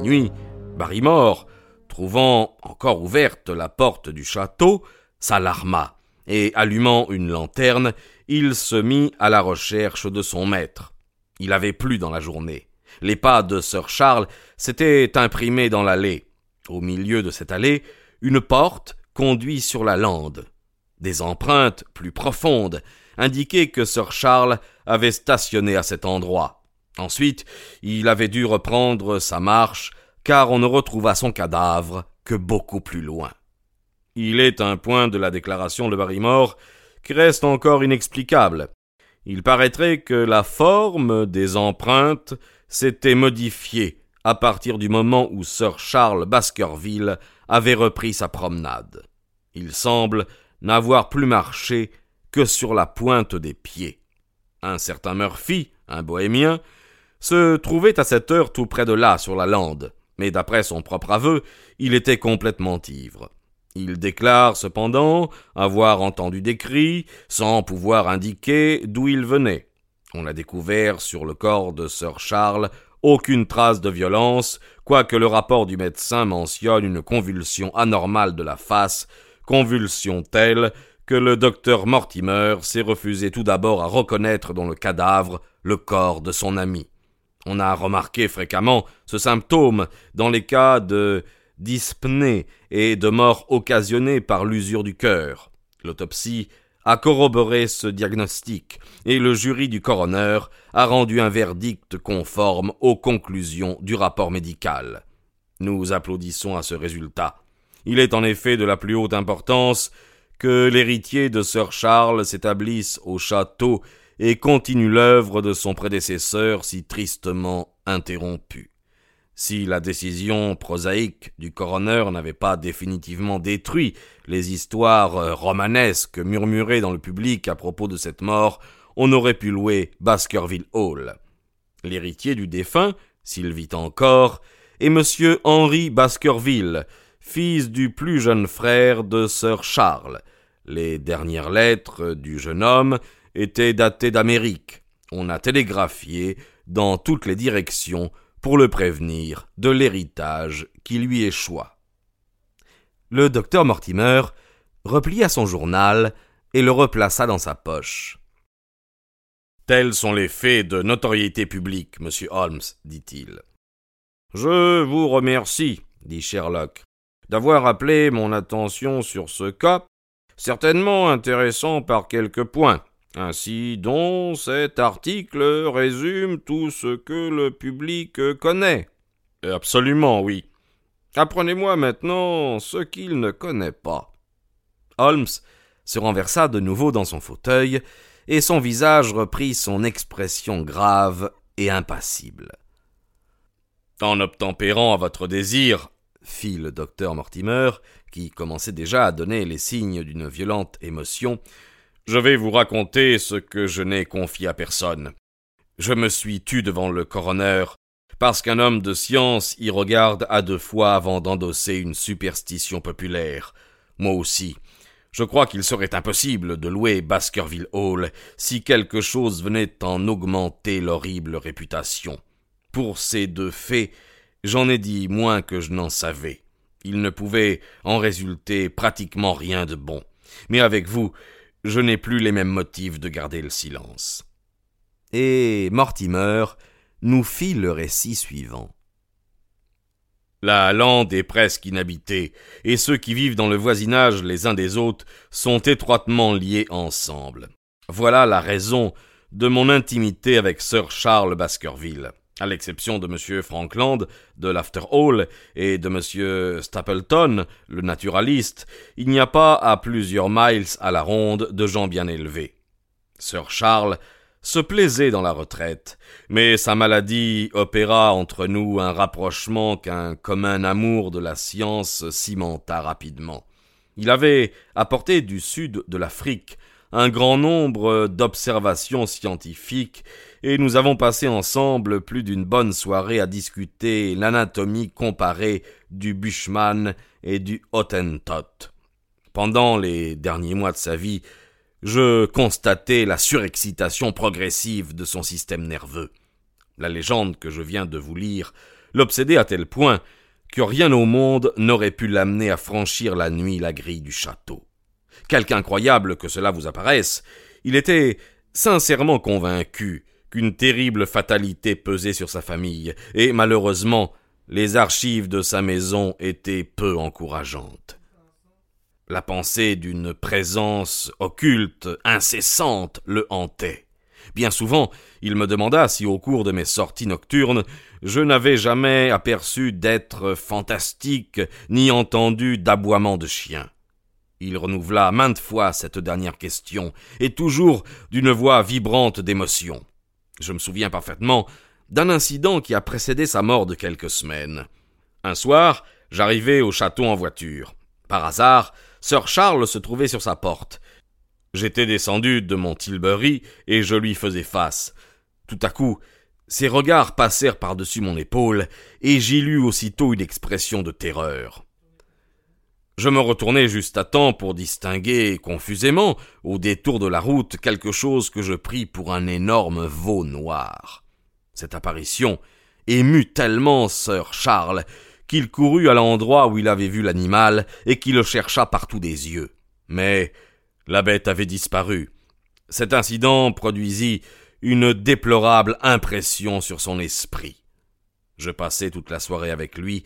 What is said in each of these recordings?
Minuit, Barrymore, trouvant encore ouverte la porte du château, s'alarma, et allumant une lanterne, il se mit à la recherche de son maître. Il avait plu dans la journée. Les pas de Sir Charles s'étaient imprimés dans l'allée. Au milieu de cette allée, une porte conduit sur la lande. Des empreintes plus profondes indiquaient que Sir Charles avait stationné à cet endroit. Ensuite, il avait dû reprendre sa marche, car on ne retrouva son cadavre que beaucoup plus loin. Il est un point de la déclaration de Barrymore qui reste encore inexplicable. Il paraîtrait que la forme des empreintes s'était modifiée à partir du moment où Sir Charles Baskerville avait repris sa promenade. Il semble n'avoir plus marché que sur la pointe des pieds. Un certain Murphy, un bohémien, se trouvait à cette heure tout près de là, sur la lande, mais d'après son propre aveu, il était complètement ivre. Il déclare cependant avoir entendu des cris, sans pouvoir indiquer d'où ils venaient. On a découvert sur le corps de Sir Charles aucune trace de violence, quoique le rapport du médecin mentionne une convulsion anormale de la face, convulsion telle que le docteur Mortimer s'est refusé tout d'abord à reconnaître dans le cadavre le corps de son ami. On a remarqué fréquemment ce symptôme dans les cas de dyspnée et de mort occasionnée par l'usure du cœur. L'autopsie a corroboré ce diagnostic et le jury du coroner a rendu un verdict conforme aux conclusions du rapport médical. Nous applaudissons à ce résultat. Il est en effet de la plus haute importance que l'héritier de Sir Charles s'établisse au château et continue l'œuvre de son prédécesseur si tristement interrompue. Si la décision prosaïque du coroner n'avait pas définitivement détruit les histoires romanesques murmurées dans le public à propos de cette mort, on aurait pu louer Baskerville Hall. L'héritier du défunt, s'il vit encore, est monsieur Henry Baskerville, fils du plus jeune frère de Sir Charles. Les dernières lettres du jeune homme était daté d'Amérique. On a télégraphié dans toutes les directions pour le prévenir de l'héritage qui lui échoua. Le docteur Mortimer replia son journal et le replaça dans sa poche. Tels sont les faits de notoriété publique, monsieur Holmes, dit-il. Je vous remercie, dit Sherlock, d'avoir appelé mon attention sur ce cas, certainement intéressant par quelques points. Ainsi donc cet article résume tout ce que le public connaît. Absolument, oui. Apprenez-moi maintenant ce qu'il ne connaît pas. Holmes se renversa de nouveau dans son fauteuil, et son visage reprit son expression grave et impassible. En obtempérant à votre désir, fit le docteur Mortimer, qui commençait déjà à donner les signes d'une violente émotion, je vais vous raconter ce que je n'ai confié à personne. Je me suis tu devant le coroner, parce qu'un homme de science y regarde à deux fois avant d'endosser une superstition populaire. Moi aussi. Je crois qu'il serait impossible de louer Baskerville Hall si quelque chose venait en augmenter l'horrible réputation. Pour ces deux faits, j'en ai dit moins que je n'en savais. Il ne pouvait en résulter pratiquement rien de bon. Mais avec vous, je n'ai plus les mêmes motifs de garder le silence. Et Mortimer nous fit le récit suivant. La lande est presque inhabitée, et ceux qui vivent dans le voisinage les uns des autres sont étroitement liés ensemble. Voilà la raison de mon intimité avec Sir Charles Baskerville. À l'exception de M. Frankland, de l'After Hall et de M. Stapleton, le naturaliste, il n'y a pas à plusieurs miles à la ronde de gens bien élevés. Sir Charles se plaisait dans la retraite, mais sa maladie opéra entre nous un rapprochement qu'un commun amour de la science cimenta rapidement. Il avait apporté du sud de l'Afrique un grand nombre d'observations scientifiques, et nous avons passé ensemble plus d'une bonne soirée à discuter l'anatomie comparée du Bushman et du Hottentot. Pendant les derniers mois de sa vie, je constatais la surexcitation progressive de son système nerveux. La légende que je viens de vous lire l'obsédait à tel point que rien au monde n'aurait pu l'amener à franchir la nuit la grille du château. Quelque incroyable que cela vous apparaisse, il était sincèrement convaincu qu'une terrible fatalité pesait sur sa famille, et malheureusement les archives de sa maison étaient peu encourageantes. La pensée d'une présence occulte, incessante, le hantait. Bien souvent, il me demanda si au cours de mes sorties nocturnes, je n'avais jamais aperçu d'êtres fantastiques, ni entendu d'aboiements de chiens. Il renouvela maintes fois cette dernière question, et toujours d'une voix vibrante d'émotion. Je me souviens parfaitement d'un incident qui a précédé sa mort de quelques semaines. Un soir, j'arrivai au château en voiture. Par hasard, Sir Charles se trouvait sur sa porte. J'étais descendu de mon Tilbury et je lui faisais face. Tout à coup, ses regards passèrent par-dessus mon épaule et j'y lus aussitôt une expression de terreur. Je me retournai juste à temps pour distinguer confusément, au détour de la route, quelque chose que je pris pour un énorme veau noir. Cette apparition émut tellement Sir Charles qu'il courut à l'endroit où il avait vu l'animal et qu'il le chercha partout des yeux. Mais la bête avait disparu. Cet incident produisit une déplorable impression sur son esprit. Je passai toute la soirée avec lui,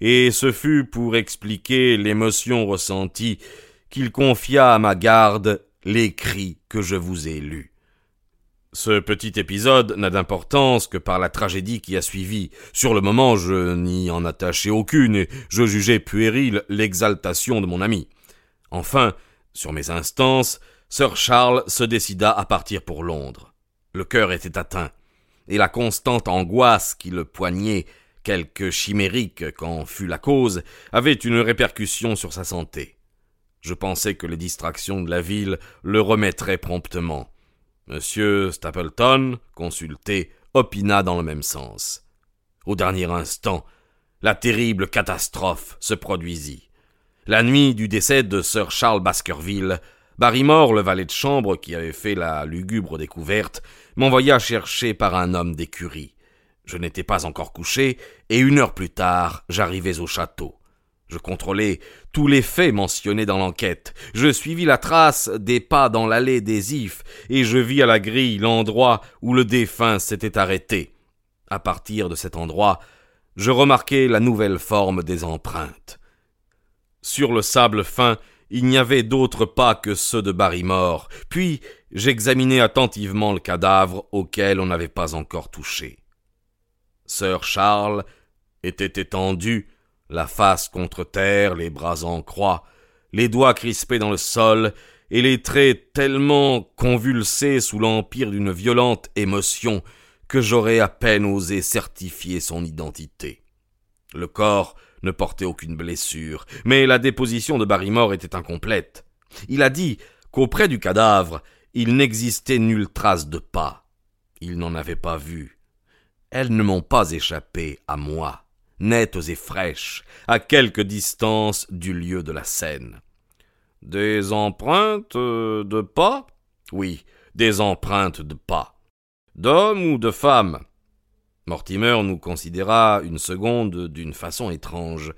et ce fut pour expliquer l'émotion ressentie qu'il confia à ma garde les cris que je vous ai lus. Ce petit épisode n'a d'importance que par la tragédie qui a suivi. Sur le moment, je n'y en attachai aucune et je jugeais puéril l'exaltation de mon ami. Enfin, sur mes instances, Sir Charles se décida à partir pour Londres. Le cœur était atteint, et la constante angoisse qui le poignait, quelque chimérique qu'en fût la cause, avait une répercussion sur sa santé. Je pensais que les distractions de la ville le remettraient promptement. Monsieur Stapleton, consulté, opina dans le même sens. Au dernier instant, la terrible catastrophe se produisit. La nuit du décès de Sir Charles Baskerville, Barrymore, le valet de chambre qui avait fait la lugubre découverte, m'envoya chercher par un homme d'écurie. Je n'étais pas encore couché, et une heure plus tard, j'arrivais au château. Je contrôlai tous les faits mentionnés dans l'enquête. Je suivis la trace des pas dans l'allée des ifs, et je vis à la grille l'endroit où le défunt s'était arrêté. À partir de cet endroit, je remarquai la nouvelle forme des empreintes. Sur le sable fin, il n'y avait d'autres pas que ceux de Barrymore, puis j'examinai attentivement le cadavre auquel on n'avait pas encore touché. Sir Charles était étendu, la face contre terre, les bras en croix, les doigts crispés dans le sol, et les traits tellement convulsés sous l'empire d'une violente émotion que j'aurais à peine osé certifier son identité. Le corps ne portait aucune blessure, mais la déposition de Barrymore était incomplète. Il a dit qu'auprès du cadavre, il n'existait nulle trace de pas. Il n'en avait pas vu. Elles ne m'ont pas échappé à moi nettes et fraîches, à quelque distance du lieu de la scène. Des empreintes de pas? Oui, des empreintes de pas. D'hommes ou de femmes? Mortimer nous considéra une seconde d'une façon étrange.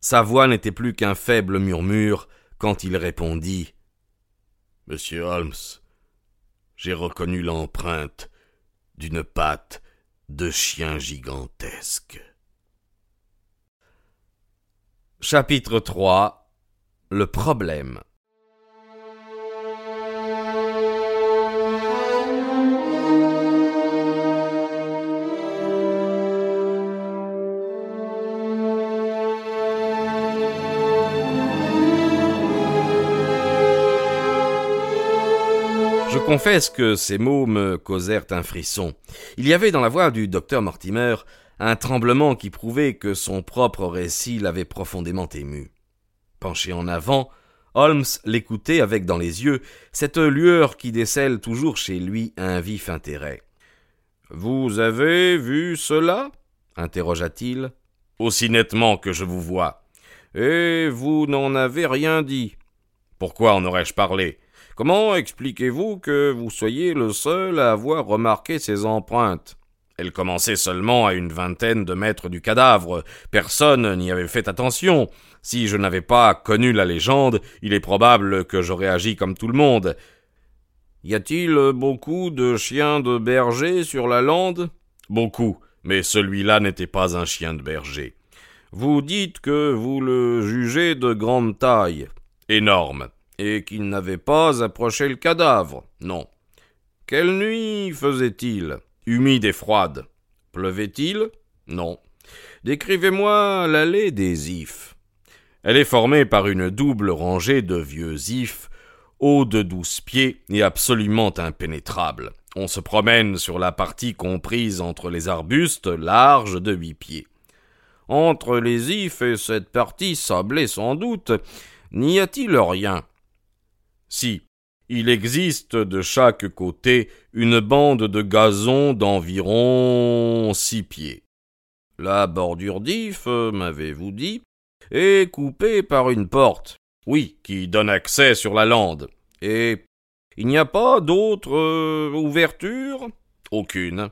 Sa voix n'était plus qu'un faible murmure quand il répondit Monsieur Holmes, j'ai reconnu l'empreinte d'une patte de chien gigantesque. Chapitre 3 Le problème Je confesse que ces mots me causèrent un frisson. Il y avait dans la voix du docteur Mortimer un tremblement qui prouvait que son propre récit l'avait profondément ému. Penché en avant, Holmes l'écoutait avec dans les yeux cette lueur qui décèle toujours chez lui un vif intérêt. Vous avez vu cela? interrogea-t-il. Aussi nettement que je vous vois. Et vous n'en avez rien dit. Pourquoi en aurais-je parlé? Comment expliquez-vous que vous soyez le seul à avoir remarqué ces empreintes? Elles commençaient seulement à une vingtaine de mètres du cadavre. Personne n'y avait fait attention. Si je n'avais pas connu la légende, il est probable que j'aurais agi comme tout le monde. Y a-t-il beaucoup de chiens de berger sur la lande? Beaucoup, mais celui-là n'était pas un chien de berger. Vous dites que vous le jugez de grande taille. Énorme. Et qu'il n'avait pas approché le cadavre. Non. Quelle nuit faisait-il? Humide et froide. Pleuvait-il? Non. Décrivez-moi l'allée des ifs. Elle est formée par une double rangée de vieux ifs, hauts de douze pieds et absolument impénétrables. On se promène sur la partie comprise entre les arbustes, large de huit pieds. Entre les ifs et cette partie sablée sans doute, n'y a-t-il rien? Si, il existe de chaque côté une bande de gazon d'environ six pieds. La bordure d'if, m'avez-vous dit, est coupée par une porte, oui, qui donne accès sur la lande. Et il n'y a pas d'autre euh, ouverture? Aucune.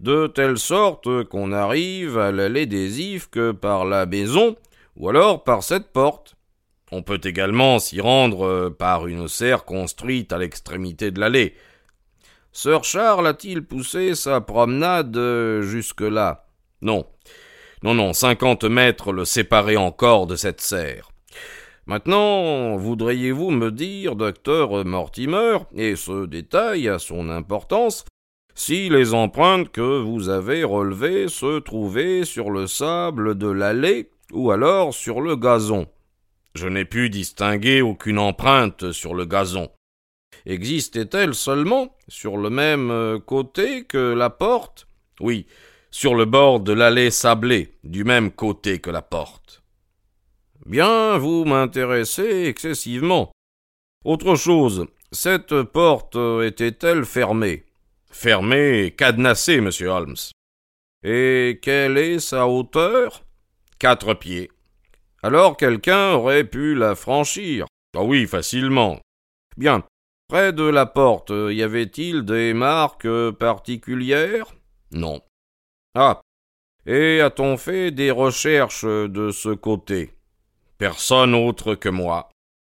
De telle sorte qu'on arrive à l'allée des ifs que par la maison, ou alors par cette porte. On peut également s'y rendre euh, par une serre construite à l'extrémité de l'allée. Sir Charles a-t-il poussé sa promenade euh, jusque-là? Non. Non, non, cinquante mètres le séparaient encore de cette serre. Maintenant, voudriez-vous me dire, docteur Mortimer, et ce détail a son importance, si les empreintes que vous avez relevées se trouvaient sur le sable de l'allée ou alors sur le gazon? Je n'ai pu distinguer aucune empreinte sur le gazon. Existait-elle seulement sur le même côté que la porte? Oui, sur le bord de l'allée sablée, du même côté que la porte. Bien, vous m'intéressez excessivement. Autre chose, cette porte était-elle fermée? Fermée et cadenassée, monsieur Holmes. Et quelle est sa hauteur? Quatre pieds. Alors quelqu'un aurait pu la franchir. Ah oui, facilement. Bien. Près de la porte, y avait-il des marques particulières? Non. Ah. Et a-t-on fait des recherches de ce côté? Personne autre que moi.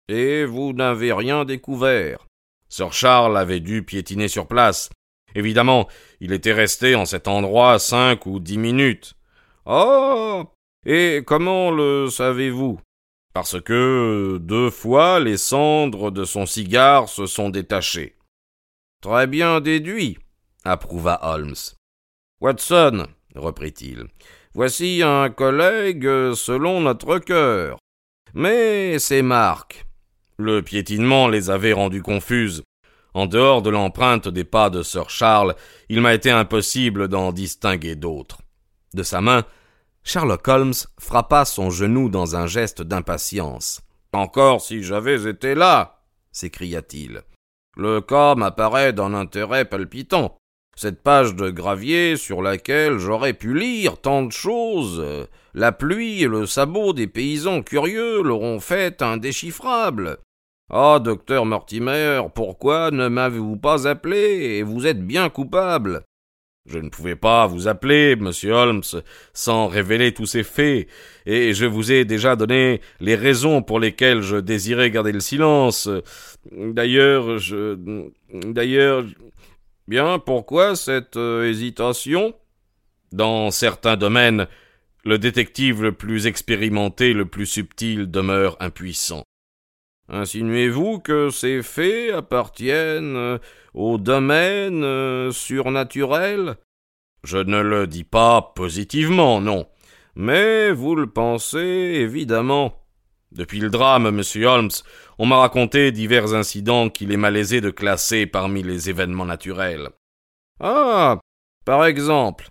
Et vous n'avez rien découvert? Sir Charles avait dû piétiner sur place. Évidemment, il était resté en cet endroit cinq ou dix minutes. Oh. Et comment le savez-vous? Parce que deux fois les cendres de son cigare se sont détachées. Très bien déduit, approuva Holmes. Watson, reprit-il, voici un collègue selon notre cœur. Mais ces marques. Le piétinement les avait rendues confuses. En dehors de l'empreinte des pas de Sir Charles, il m'a été impossible d'en distinguer d'autres. De sa main, Sherlock Holmes frappa son genou dans un geste d'impatience. Encore si j'avais été là s'écria-t-il. Le cas m'apparaît d'un intérêt palpitant. Cette page de gravier sur laquelle j'aurais pu lire tant de choses. La pluie et le sabot des paysans curieux l'auront fait indéchiffrable. Ah, docteur Mortimer, pourquoi ne m'avez-vous pas appelé? Et vous êtes bien coupable je ne pouvais pas vous appeler, monsieur Holmes, sans révéler tous ces faits, et je vous ai déjà donné les raisons pour lesquelles je désirais garder le silence. D'ailleurs, je. D'ailleurs. Bien, pourquoi cette euh, hésitation? Dans certains domaines, le détective le plus expérimenté, le plus subtil demeure impuissant. Insinuez-vous que ces faits appartiennent euh, au domaine euh, surnaturel? Je ne le dis pas positivement, non. Mais vous le pensez évidemment. Depuis le drame, monsieur Holmes, on m'a raconté divers incidents qu'il est malaisé de classer parmi les événements naturels. Ah. Par exemple.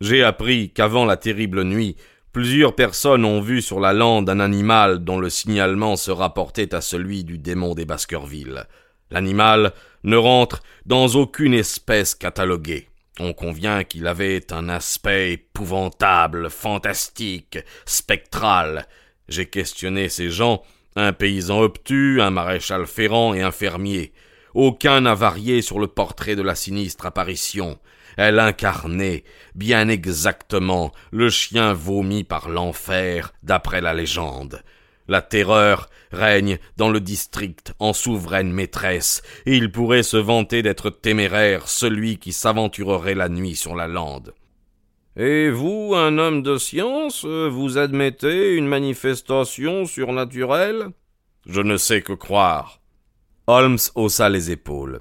J'ai appris qu'avant la terrible nuit, plusieurs personnes ont vu sur la lande un animal dont le signalement se rapportait à celui du démon des Baskerville. L'animal ne rentre dans aucune espèce cataloguée. On convient qu'il avait un aspect épouvantable, fantastique, spectral. J'ai questionné ces gens, un paysan obtus, un maréchal ferrant et un fermier. Aucun n'a varié sur le portrait de la sinistre apparition. Elle incarnait, bien exactement, le chien vomi par l'enfer, d'après la légende. La terreur règne dans le district en souveraine maîtresse, et il pourrait se vanter d'être téméraire celui qui s'aventurerait la nuit sur la lande. Et vous, un homme de science, vous admettez une manifestation surnaturelle? Je ne sais que croire. Holmes haussa les épaules.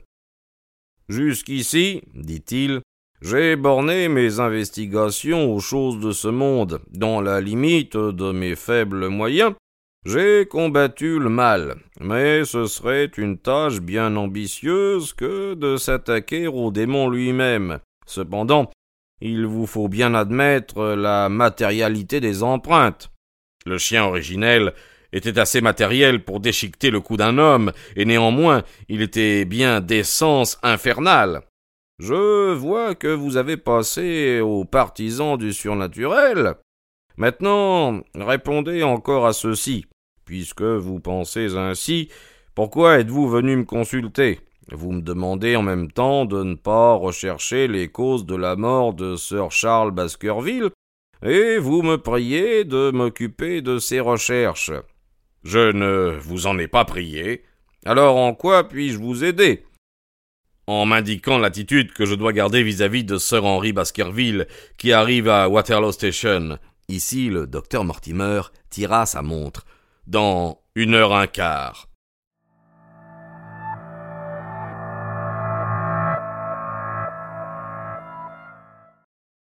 Jusqu'ici, dit-il, j'ai borné mes investigations aux choses de ce monde, dans la limite de mes faibles moyens, j'ai combattu le mal, mais ce serait une tâche bien ambitieuse que de s'attaquer au démon lui-même. Cependant, il vous faut bien admettre la matérialité des empreintes. Le chien originel était assez matériel pour déchiqueter le cou d'un homme, et néanmoins il était bien d'essence infernale. Je vois que vous avez passé aux partisans du surnaturel. Maintenant, répondez encore à ceci. Puisque vous pensez ainsi, pourquoi êtes-vous venu me consulter? Vous me demandez en même temps de ne pas rechercher les causes de la mort de Sir Charles Baskerville, et vous me priez de m'occuper de ces recherches. Je ne vous en ai pas prié. Alors en quoi puis-je vous aider? En m'indiquant l'attitude que je dois garder vis-à-vis de Sir Henry Baskerville, qui arrive à Waterloo Station. Ici, le docteur Mortimer tira sa montre dans une heure un quart.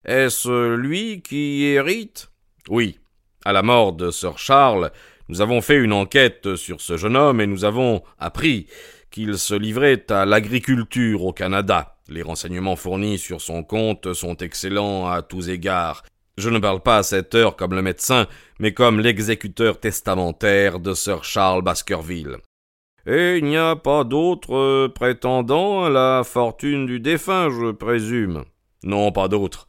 Est-ce lui qui hérite? Oui. À la mort de Sir Charles, nous avons fait une enquête sur ce jeune homme et nous avons appris qu'il se livrait à l'agriculture au Canada. Les renseignements fournis sur son compte sont excellents à tous égards. Je ne parle pas à cette heure comme le médecin, mais comme l'exécuteur testamentaire de Sir Charles Baskerville. Et il n'y a pas d'autres prétendants à la fortune du défunt, je présume. Non, pas d'autres.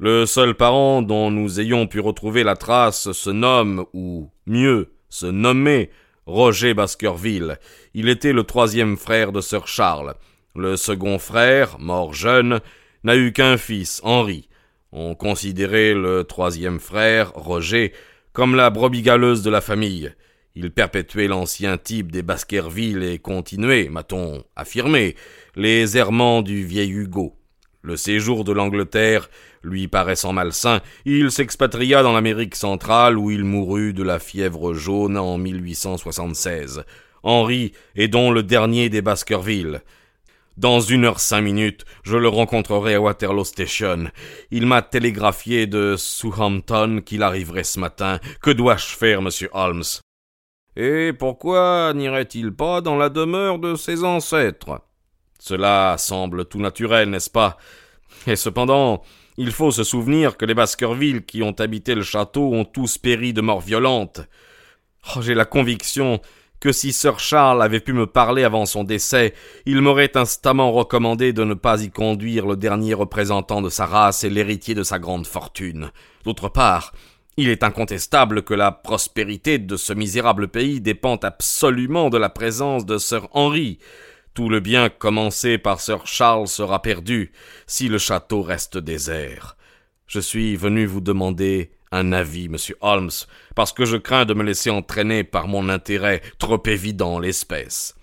Le seul parent dont nous ayons pu retrouver la trace se nomme, ou mieux, se nommait Roger Baskerville. Il était le troisième frère de Sir Charles. Le second frère, mort jeune, n'a eu qu'un fils, Henri. On considérait le troisième frère, Roger, comme la brebis galeuse de la famille. Il perpétuait l'ancien type des Baskerville et continuait, m'a-t-on affirmé, les errements du vieil Hugo. Le séjour de l'Angleterre lui paraissant malsain, il s'expatria dans l'Amérique centrale où il mourut de la fièvre jaune en 1876. Henri est donc le dernier des Baskerville. Dans une heure cinq minutes, je le rencontrerai à Waterloo Station. Il m'a télégraphié de Southampton qu'il arriverait ce matin. Que dois-je faire, monsieur Holmes? Et pourquoi n'irait-il pas dans la demeure de ses ancêtres? Cela semble tout naturel, n'est-ce pas? Et cependant, il faut se souvenir que les Baskerville qui ont habité le château ont tous péri de mort violente. Oh, j'ai la conviction que si Sir Charles avait pu me parler avant son décès, il m'aurait instamment recommandé de ne pas y conduire le dernier représentant de sa race et l'héritier de sa grande fortune. D'autre part, il est incontestable que la prospérité de ce misérable pays dépend absolument de la présence de Sir Henry. Tout le bien commencé par Sir Charles sera perdu si le château reste désert. Je suis venu vous demander un avis, monsieur Holmes, parce que je crains de me laisser entraîner par mon intérêt trop évident l'espèce.